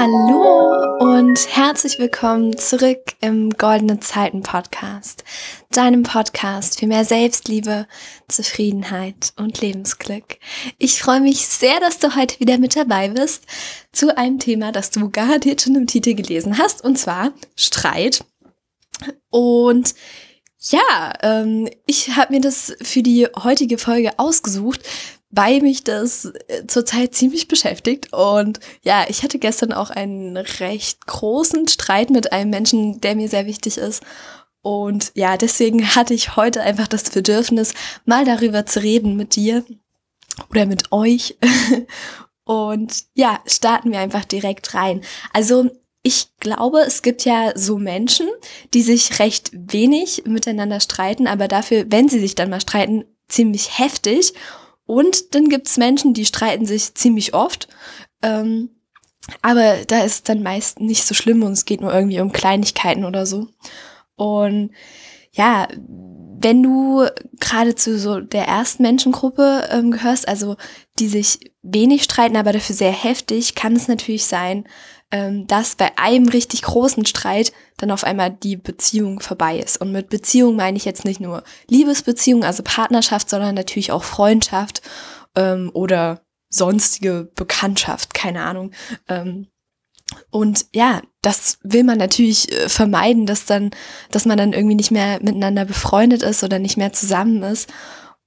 Hallo und herzlich willkommen zurück im Goldene Zeiten Podcast, deinem Podcast für mehr Selbstliebe, Zufriedenheit und Lebensglück. Ich freue mich sehr, dass du heute wieder mit dabei bist zu einem Thema, das du garantiert schon im Titel gelesen hast, und zwar Streit. Und ja, ähm, ich habe mir das für die heutige Folge ausgesucht, weil mich das äh, zurzeit ziemlich beschäftigt. Und ja, ich hatte gestern auch einen recht großen Streit mit einem Menschen, der mir sehr wichtig ist. Und ja, deswegen hatte ich heute einfach das Bedürfnis, mal darüber zu reden mit dir oder mit euch. Und ja, starten wir einfach direkt rein. Also ich glaube, es gibt ja so Menschen, die sich recht wenig miteinander streiten, aber dafür, wenn sie sich dann mal streiten, ziemlich heftig. Und dann gibt's Menschen, die streiten sich ziemlich oft. Ähm, aber da ist dann meist nicht so schlimm und es geht nur irgendwie um Kleinigkeiten oder so. Und ja, wenn du gerade zu so der ersten Menschengruppe ähm, gehörst, also die sich wenig streiten, aber dafür sehr heftig, kann es natürlich sein, ähm, dass bei einem richtig großen Streit dann auf einmal die Beziehung vorbei ist. Und mit Beziehung meine ich jetzt nicht nur Liebesbeziehung, also Partnerschaft, sondern natürlich auch Freundschaft ähm, oder sonstige Bekanntschaft, keine Ahnung. Ähm, und ja, das will man natürlich äh, vermeiden, dass dann, dass man dann irgendwie nicht mehr miteinander befreundet ist oder nicht mehr zusammen ist.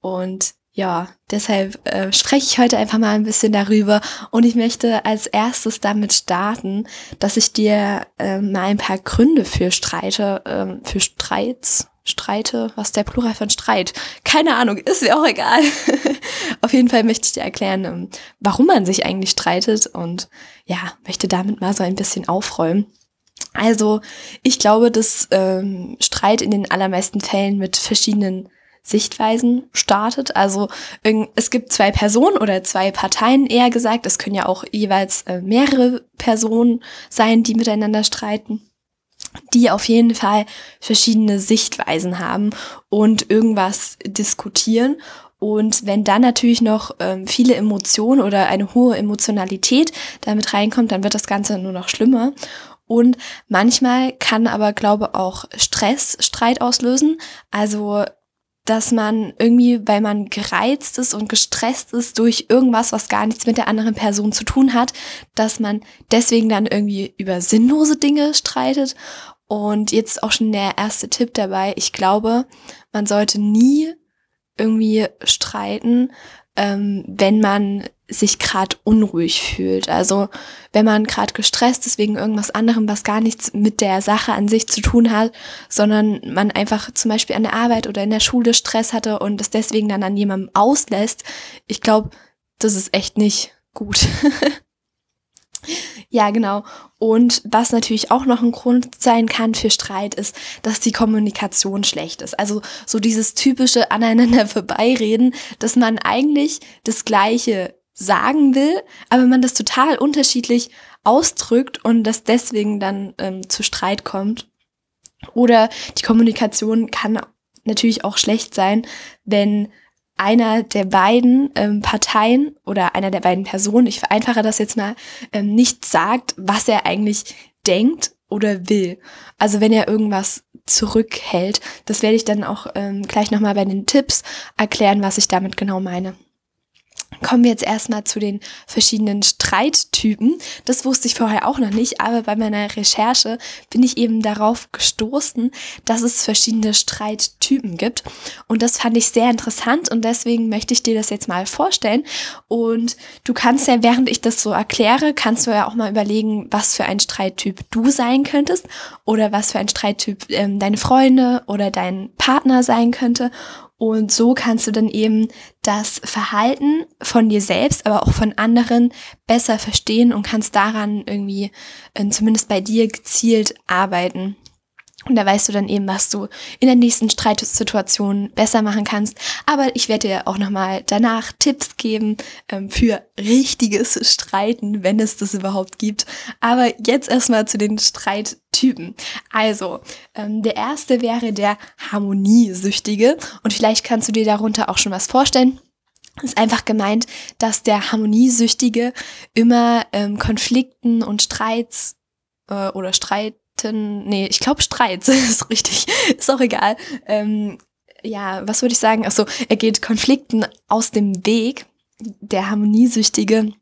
Und ja, deshalb äh, spreche ich heute einfach mal ein bisschen darüber und ich möchte als erstes damit starten, dass ich dir äh, mal ein paar Gründe für Streite, ähm, für Streits, Streite, was der Plural von Streit, keine Ahnung, ist mir auch egal. Auf jeden Fall möchte ich dir erklären, ähm, warum man sich eigentlich streitet und ja, möchte damit mal so ein bisschen aufräumen. Also, ich glaube, dass ähm, Streit in den allermeisten Fällen mit verschiedenen Sichtweisen startet. Also es gibt zwei Personen oder zwei Parteien eher gesagt. Es können ja auch jeweils äh, mehrere Personen sein, die miteinander streiten die auf jeden Fall verschiedene Sichtweisen haben und irgendwas diskutieren. Und wenn dann natürlich noch ähm, viele Emotionen oder eine hohe Emotionalität damit reinkommt, dann wird das Ganze nur noch schlimmer. Und manchmal kann aber, glaube auch Stress Streit auslösen. Also dass man irgendwie, weil man gereizt ist und gestresst ist durch irgendwas, was gar nichts mit der anderen Person zu tun hat, dass man deswegen dann irgendwie über sinnlose Dinge streitet. Und jetzt auch schon der erste Tipp dabei. Ich glaube, man sollte nie irgendwie streiten, ähm, wenn man sich gerade unruhig fühlt. Also wenn man gerade gestresst ist wegen irgendwas anderem, was gar nichts mit der Sache an sich zu tun hat, sondern man einfach zum Beispiel an der Arbeit oder in der Schule Stress hatte und es deswegen dann an jemandem auslässt. Ich glaube, das ist echt nicht gut. Ja, genau. Und was natürlich auch noch ein Grund sein kann für Streit ist, dass die Kommunikation schlecht ist. Also so dieses typische aneinander vorbeireden, dass man eigentlich das Gleiche sagen will, aber man das total unterschiedlich ausdrückt und das deswegen dann ähm, zu Streit kommt. Oder die Kommunikation kann natürlich auch schlecht sein, wenn einer der beiden ähm, Parteien oder einer der beiden Personen, ich vereinfache das jetzt mal, ähm, nicht sagt, was er eigentlich denkt oder will. Also wenn er irgendwas zurückhält, das werde ich dann auch ähm, gleich nochmal bei den Tipps erklären, was ich damit genau meine. Kommen wir jetzt erstmal zu den verschiedenen Streittypen. Das wusste ich vorher auch noch nicht, aber bei meiner Recherche bin ich eben darauf gestoßen, dass es verschiedene Streittypen gibt. Und das fand ich sehr interessant und deswegen möchte ich dir das jetzt mal vorstellen. Und du kannst ja, während ich das so erkläre, kannst du ja auch mal überlegen, was für ein Streittyp du sein könntest oder was für ein Streittyp ähm, deine Freunde oder dein Partner sein könnte. Und so kannst du dann eben das Verhalten von dir selbst, aber auch von anderen besser verstehen und kannst daran irgendwie äh, zumindest bei dir gezielt arbeiten. Und da weißt du dann eben, was du in der nächsten Streitsituation besser machen kannst. Aber ich werde dir auch nochmal danach Tipps geben ähm, für richtiges Streiten, wenn es das überhaupt gibt. Aber jetzt erstmal zu den Streittypen. Also, ähm, der erste wäre der Harmoniesüchtige. Und vielleicht kannst du dir darunter auch schon was vorstellen. ist einfach gemeint, dass der Harmoniesüchtige immer ähm, Konflikten und Streits äh, oder Streiten, nee, ich glaube Streits ist richtig, ist auch egal. Ähm, ja, was würde ich sagen? Achso, er geht Konflikten aus dem Weg, der Harmoniesüchtige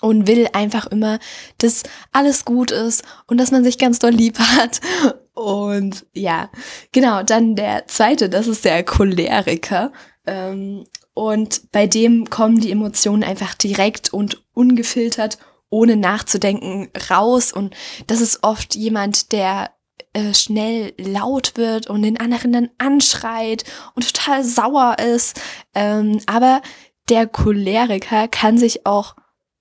und will einfach immer, dass alles gut ist und dass man sich ganz doll lieb hat. Und ja, genau, dann der zweite, das ist der Choleriker. Ähm, und bei dem kommen die Emotionen einfach direkt und ungefiltert, ohne nachzudenken, raus. Und das ist oft jemand, der äh, schnell laut wird und den anderen dann anschreit und total sauer ist. Ähm, aber der Choleriker kann sich auch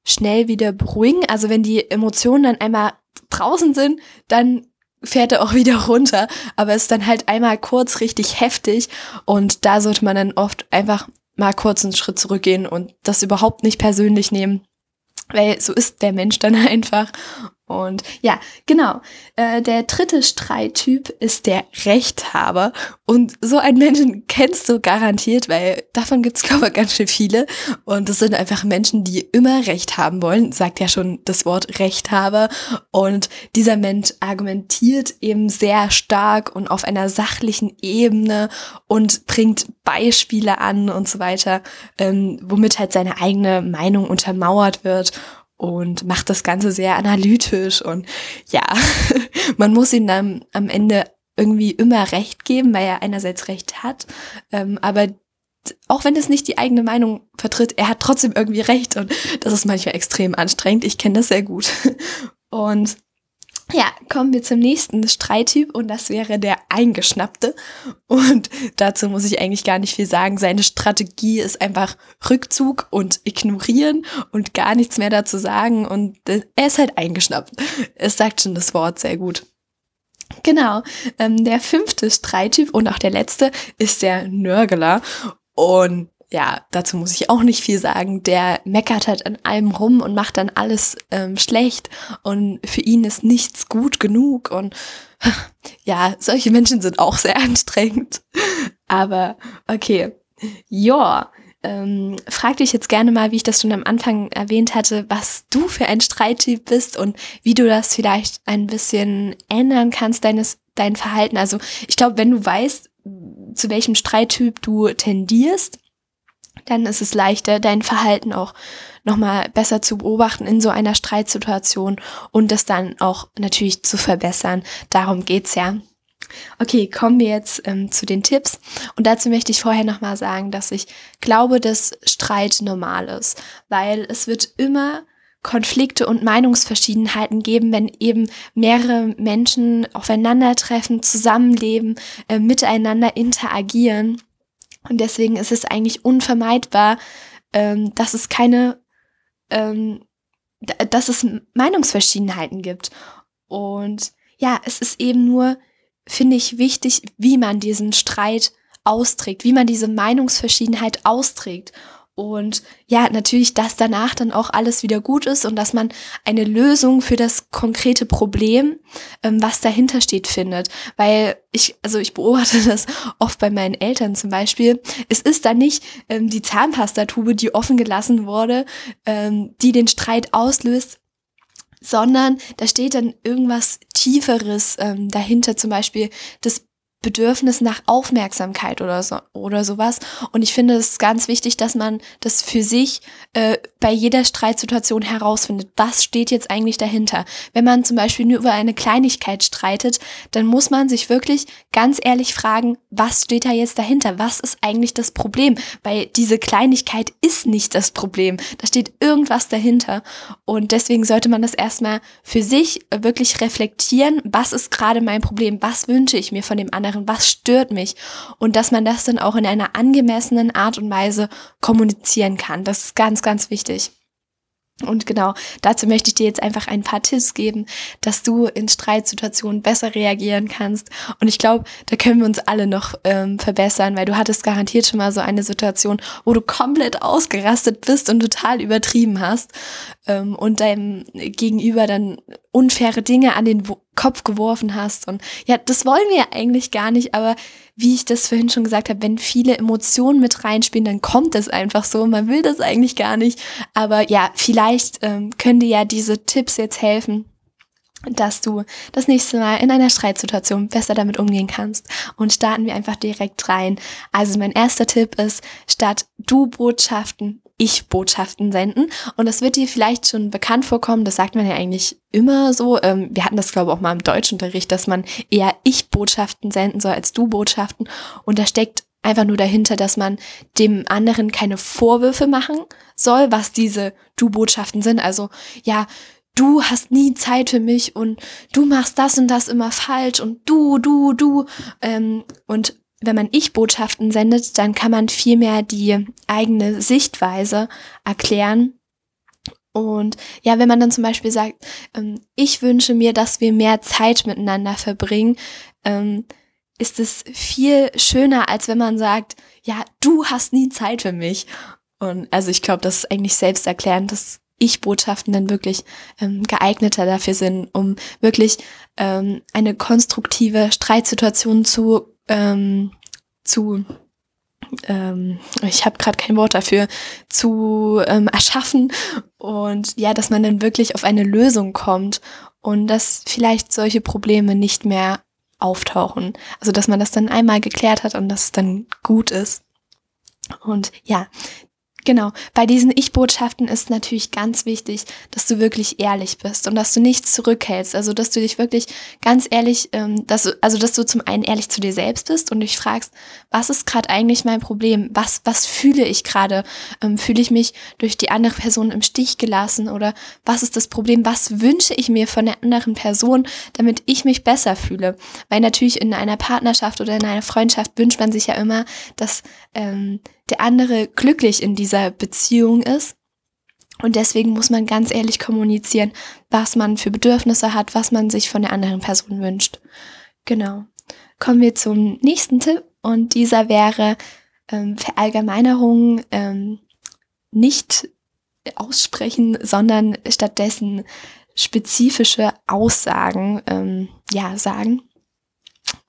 schnell wieder beruhigen. Also wenn die Emotionen dann einmal draußen sind, dann fährt er auch wieder runter, aber ist dann halt einmal kurz richtig heftig und da sollte man dann oft einfach mal kurz einen Schritt zurückgehen und das überhaupt nicht persönlich nehmen, weil so ist der Mensch dann einfach und ja, genau. Äh, der dritte Streittyp ist der Rechthaber. Und so einen Menschen kennst du garantiert, weil davon gibt's glaube ich, ganz schön viele. Und das sind einfach Menschen, die immer Recht haben wollen, sagt ja schon das Wort Rechthaber. Und dieser Mensch argumentiert eben sehr stark und auf einer sachlichen Ebene und bringt Beispiele an und so weiter, ähm, womit halt seine eigene Meinung untermauert wird und macht das Ganze sehr analytisch und ja, man muss ihm dann am Ende irgendwie immer recht geben, weil er einerseits recht hat, ähm, aber auch wenn es nicht die eigene Meinung vertritt, er hat trotzdem irgendwie recht und das ist manchmal extrem anstrengend. Ich kenne das sehr gut. Und ja, kommen wir zum nächsten Streittyp und das wäre der Eingeschnappte. Und dazu muss ich eigentlich gar nicht viel sagen. Seine Strategie ist einfach Rückzug und Ignorieren und gar nichts mehr dazu sagen. Und er ist halt eingeschnappt. Es sagt schon das Wort sehr gut. Genau. Ähm, der fünfte Streittyp und auch der letzte ist der Nörgler. Und ja, dazu muss ich auch nicht viel sagen. Der meckert halt an allem rum und macht dann alles ähm, schlecht und für ihn ist nichts gut genug und ja, solche Menschen sind auch sehr anstrengend. Aber okay, ja, ähm, frag dich jetzt gerne mal, wie ich das schon am Anfang erwähnt hatte, was du für ein Streittyp bist und wie du das vielleicht ein bisschen ändern kannst, deines, dein Verhalten. Also ich glaube, wenn du weißt, zu welchem Streittyp du tendierst, dann ist es leichter, dein Verhalten auch nochmal besser zu beobachten in so einer Streitsituation und das dann auch natürlich zu verbessern. Darum geht's ja. Okay, kommen wir jetzt ähm, zu den Tipps. Und dazu möchte ich vorher nochmal sagen, dass ich glaube, dass Streit normal ist, weil es wird immer Konflikte und Meinungsverschiedenheiten geben, wenn eben mehrere Menschen aufeinandertreffen, zusammenleben, äh, miteinander interagieren. Und deswegen ist es eigentlich unvermeidbar, ähm, dass es keine, ähm, dass es Meinungsverschiedenheiten gibt. Und ja, es ist eben nur, finde ich, wichtig, wie man diesen Streit austrägt, wie man diese Meinungsverschiedenheit austrägt. Und ja, natürlich, dass danach dann auch alles wieder gut ist und dass man eine Lösung für das konkrete Problem, ähm, was dahinter steht, findet. Weil ich, also ich beobachte das oft bei meinen Eltern zum Beispiel. Es ist dann nicht ähm, die Zahnpastatube, die offen gelassen wurde, ähm, die den Streit auslöst, sondern da steht dann irgendwas Tieferes ähm, dahinter, zum Beispiel das Bedürfnis nach Aufmerksamkeit oder so oder sowas. Und ich finde es ganz wichtig, dass man das für sich äh, bei jeder Streitsituation herausfindet. Was steht jetzt eigentlich dahinter? Wenn man zum Beispiel nur über eine Kleinigkeit streitet, dann muss man sich wirklich ganz ehrlich fragen, was steht da jetzt dahinter? Was ist eigentlich das Problem? Weil diese Kleinigkeit ist nicht das Problem. Da steht irgendwas dahinter. Und deswegen sollte man das erstmal für sich wirklich reflektieren. Was ist gerade mein Problem? Was wünsche ich mir von dem anderen? Anderen, was stört mich und dass man das dann auch in einer angemessenen Art und Weise kommunizieren kann. Das ist ganz, ganz wichtig. Und genau, dazu möchte ich dir jetzt einfach ein paar Tipps geben, dass du in Streitsituationen besser reagieren kannst. Und ich glaube, da können wir uns alle noch ähm, verbessern, weil du hattest garantiert schon mal so eine Situation, wo du komplett ausgerastet bist und total übertrieben hast ähm, und deinem Gegenüber dann unfaire Dinge an den Kopf geworfen hast. Und ja, das wollen wir ja eigentlich gar nicht, aber wie ich das vorhin schon gesagt habe, wenn viele Emotionen mit reinspielen, dann kommt es einfach so. Man will das eigentlich gar nicht. Aber ja, vielleicht ähm, können dir ja diese Tipps jetzt helfen, dass du das nächste Mal in einer Streitsituation besser damit umgehen kannst. Und starten wir einfach direkt rein. Also mein erster Tipp ist, statt du Botschaften, ich Botschaften senden. Und das wird dir vielleicht schon bekannt vorkommen. Das sagt man ja eigentlich immer so. Ähm, wir hatten das, glaube ich, auch mal im Deutschunterricht, dass man eher ich Botschaften senden soll als du Botschaften. Und da steckt einfach nur dahinter, dass man dem anderen keine Vorwürfe machen soll, was diese du Botschaften sind. Also, ja, du hast nie Zeit für mich und du machst das und das immer falsch und du, du, du. Ähm, und wenn man Ich-Botschaften sendet, dann kann man viel mehr die eigene Sichtweise erklären. Und ja, wenn man dann zum Beispiel sagt, ähm, ich wünsche mir, dass wir mehr Zeit miteinander verbringen, ähm, ist es viel schöner, als wenn man sagt, ja, du hast nie Zeit für mich. Und also ich glaube, das ist eigentlich selbsterklärend, dass ich-Botschaften dann wirklich ähm, geeigneter dafür sind, um wirklich ähm, eine konstruktive Streitsituation zu, ähm, zu ähm, ich habe gerade kein Wort dafür, zu ähm, erschaffen und ja, dass man dann wirklich auf eine Lösung kommt und dass vielleicht solche Probleme nicht mehr auftauchen. Also dass man das dann einmal geklärt hat und dass es dann gut ist. Und ja, Genau, bei diesen Ich-Botschaften ist natürlich ganz wichtig, dass du wirklich ehrlich bist und dass du nichts zurückhältst. Also, dass du dich wirklich ganz ehrlich, ähm, dass also dass du zum einen ehrlich zu dir selbst bist und dich fragst, was ist gerade eigentlich mein Problem? Was, was fühle ich gerade? Ähm, fühle ich mich durch die andere Person im Stich gelassen oder was ist das Problem? Was wünsche ich mir von der anderen Person, damit ich mich besser fühle? Weil natürlich in einer Partnerschaft oder in einer Freundschaft wünscht man sich ja immer, dass ähm, der andere glücklich in dieser Beziehung ist. Und deswegen muss man ganz ehrlich kommunizieren, was man für Bedürfnisse hat, was man sich von der anderen Person wünscht. Genau. Kommen wir zum nächsten Tipp und dieser wäre ähm, Verallgemeinerungen ähm, nicht aussprechen, sondern stattdessen spezifische Aussagen ähm, ja sagen.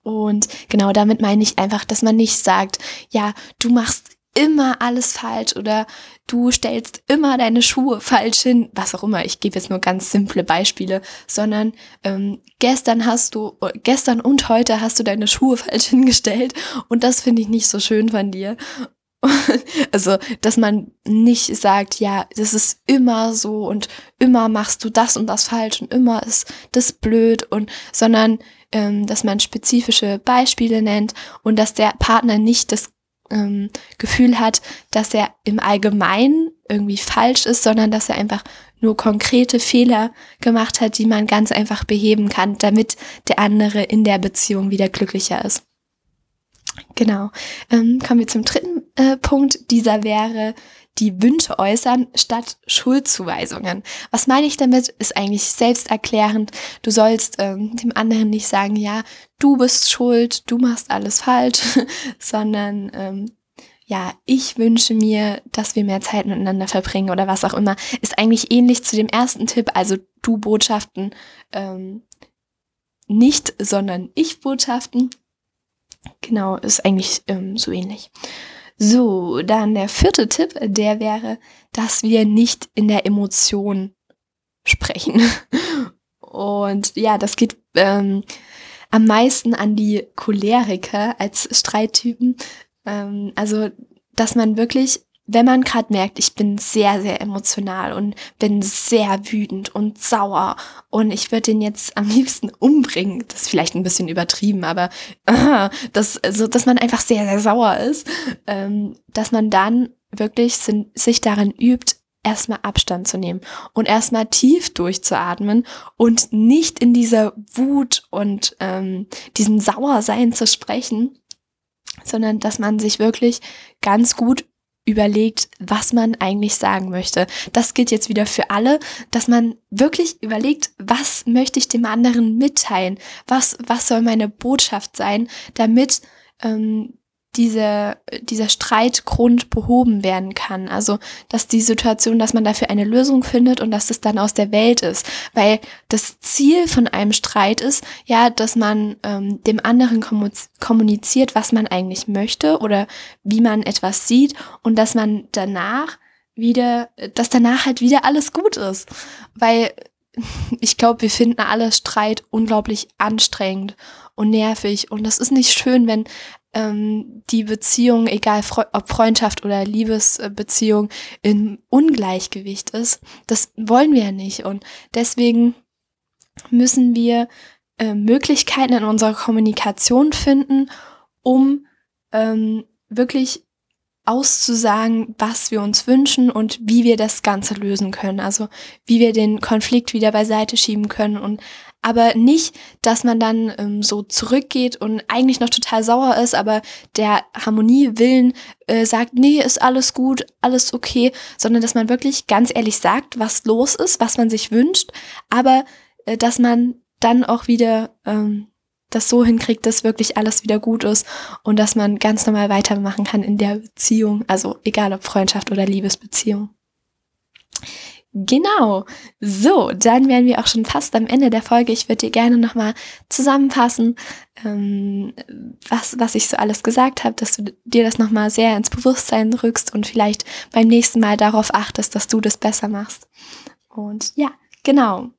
Und genau damit meine ich einfach, dass man nicht sagt, ja, du machst immer alles falsch oder du stellst immer deine Schuhe falsch hin, was auch immer. Ich gebe jetzt nur ganz simple Beispiele, sondern ähm, gestern hast du, gestern und heute hast du deine Schuhe falsch hingestellt und das finde ich nicht so schön von dir. also, dass man nicht sagt, ja, das ist immer so und immer machst du das und das falsch und immer ist das blöd und, sondern, ähm, dass man spezifische Beispiele nennt und dass der Partner nicht das ähm, Gefühl hat, dass er im Allgemeinen irgendwie falsch ist, sondern dass er einfach nur konkrete Fehler gemacht hat, die man ganz einfach beheben kann, damit der andere in der Beziehung wieder glücklicher ist. Genau. Ähm, kommen wir zum dritten äh, Punkt. Dieser wäre die Wünsche äußern statt Schuldzuweisungen. Was meine ich damit? Ist eigentlich selbsterklärend. Du sollst ähm, dem anderen nicht sagen, ja, du bist schuld, du machst alles falsch, sondern ähm, ja, ich wünsche mir, dass wir mehr Zeit miteinander verbringen oder was auch immer, ist eigentlich ähnlich zu dem ersten Tipp, also du Botschaften ähm, nicht, sondern ich Botschaften. Genau, ist eigentlich ähm, so ähnlich. So, dann der vierte Tipp, der wäre, dass wir nicht in der Emotion sprechen. Und ja, das geht ähm, am meisten an die Choleriker als Streittypen. Ähm, also, dass man wirklich wenn man gerade merkt, ich bin sehr, sehr emotional und bin sehr wütend und sauer und ich würde den jetzt am liebsten umbringen, das ist vielleicht ein bisschen übertrieben, aber äh, das, also, dass man einfach sehr, sehr sauer ist, ähm, dass man dann wirklich sind, sich daran übt, erstmal Abstand zu nehmen und erstmal tief durchzuatmen und nicht in dieser Wut und ähm, diesem Sauersein zu sprechen, sondern dass man sich wirklich ganz gut überlegt, was man eigentlich sagen möchte. Das gilt jetzt wieder für alle, dass man wirklich überlegt, was möchte ich dem anderen mitteilen? Was, was soll meine Botschaft sein, damit ähm, diese, dieser Streitgrund behoben werden kann. Also, dass die Situation, dass man dafür eine Lösung findet und dass es dann aus der Welt ist. Weil das Ziel von einem Streit ist, ja, dass man ähm, dem anderen kommuniziert, was man eigentlich möchte oder wie man etwas sieht und dass man danach wieder, dass danach halt wieder alles gut ist. Weil ich glaube, wir finden alle Streit unglaublich anstrengend und nervig. Und das ist nicht schön, wenn ähm, die Beziehung, egal ob Freundschaft oder Liebesbeziehung, im Ungleichgewicht ist. Das wollen wir ja nicht. Und deswegen müssen wir äh, Möglichkeiten in unserer Kommunikation finden, um ähm, wirklich auszusagen, was wir uns wünschen und wie wir das Ganze lösen können. Also wie wir den Konflikt wieder beiseite schieben können und aber nicht, dass man dann ähm, so zurückgeht und eigentlich noch total sauer ist, aber der Harmoniewillen äh, sagt, nee, ist alles gut, alles okay, sondern dass man wirklich ganz ehrlich sagt, was los ist, was man sich wünscht, aber äh, dass man dann auch wieder ähm, das so hinkriegt, dass wirklich alles wieder gut ist und dass man ganz normal weitermachen kann in der Beziehung, also egal ob Freundschaft oder Liebesbeziehung. Genau. So, dann wären wir auch schon fast am Ende der Folge. Ich würde dir gerne nochmal zusammenfassen, ähm, was, was ich so alles gesagt habe, dass du dir das nochmal sehr ins Bewusstsein rückst und vielleicht beim nächsten Mal darauf achtest, dass du das besser machst. Und ja, genau.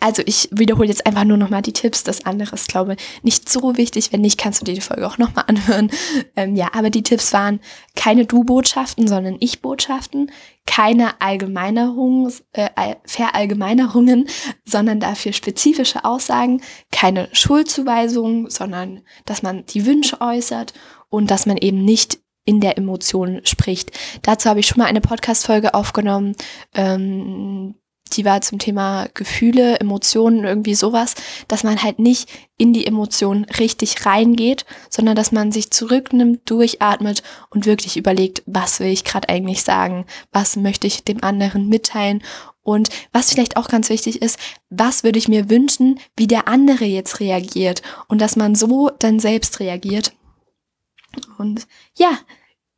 Also ich wiederhole jetzt einfach nur nochmal die Tipps. Das andere ist, glaube ich, nicht so wichtig. Wenn nicht, kannst du dir die Folge auch nochmal anhören. Ähm, ja, aber die Tipps waren keine Du-Botschaften, sondern Ich-Botschaften. Keine Allgemeinerungen, äh, Verallgemeinerungen, sondern dafür spezifische Aussagen. Keine Schuldzuweisungen, sondern dass man die Wünsche äußert und dass man eben nicht in der Emotion spricht. Dazu habe ich schon mal eine Podcast-Folge aufgenommen. Ähm, die war zum Thema Gefühle, Emotionen, irgendwie sowas, dass man halt nicht in die Emotionen richtig reingeht, sondern dass man sich zurücknimmt, durchatmet und wirklich überlegt, was will ich gerade eigentlich sagen, was möchte ich dem anderen mitteilen? Und was vielleicht auch ganz wichtig ist, was würde ich mir wünschen, wie der andere jetzt reagiert? Und dass man so dann selbst reagiert. Und ja,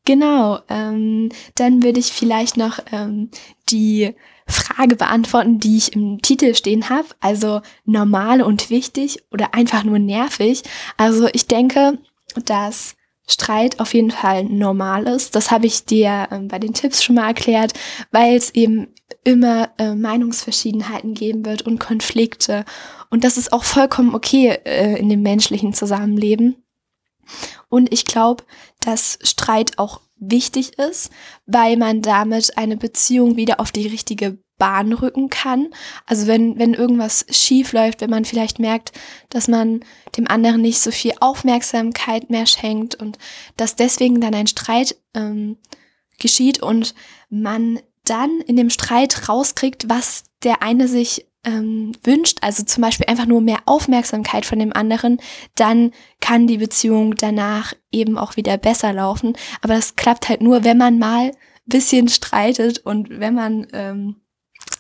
genau, ähm, dann würde ich vielleicht noch ähm, die Frage beantworten, die ich im Titel stehen habe. Also normal und wichtig oder einfach nur nervig. Also ich denke, dass Streit auf jeden Fall normal ist. Das habe ich dir ähm, bei den Tipps schon mal erklärt, weil es eben immer äh, Meinungsverschiedenheiten geben wird und Konflikte. Und das ist auch vollkommen okay äh, in dem menschlichen Zusammenleben. Und ich glaube, dass Streit auch wichtig ist, weil man damit eine Beziehung wieder auf die richtige Bahn rücken kann. Also wenn, wenn irgendwas schief läuft, wenn man vielleicht merkt, dass man dem anderen nicht so viel Aufmerksamkeit mehr schenkt und dass deswegen dann ein Streit ähm, geschieht und man dann in dem Streit rauskriegt, was der eine sich ähm, wünscht, also zum Beispiel einfach nur mehr Aufmerksamkeit von dem anderen, dann kann die Beziehung danach eben auch wieder besser laufen. Aber das klappt halt nur, wenn man mal bisschen streitet und wenn man ähm,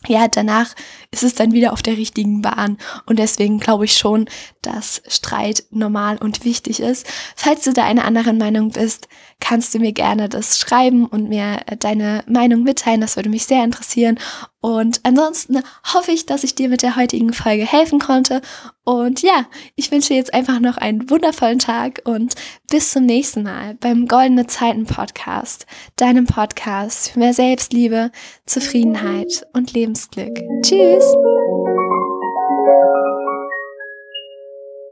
ja, danach ist es dann wieder auf der richtigen Bahn. Und deswegen glaube ich schon, dass Streit normal und wichtig ist. Falls du da einer anderen Meinung bist, kannst du mir gerne das schreiben und mir deine Meinung mitteilen. Das würde mich sehr interessieren. Und ansonsten hoffe ich, dass ich dir mit der heutigen Folge helfen konnte. Und ja, ich wünsche jetzt einfach noch einen wundervollen Tag und bis zum nächsten Mal beim Goldene Zeiten Podcast, deinem Podcast für mehr Selbstliebe, Zufriedenheit und Lebensglück. Tschüss!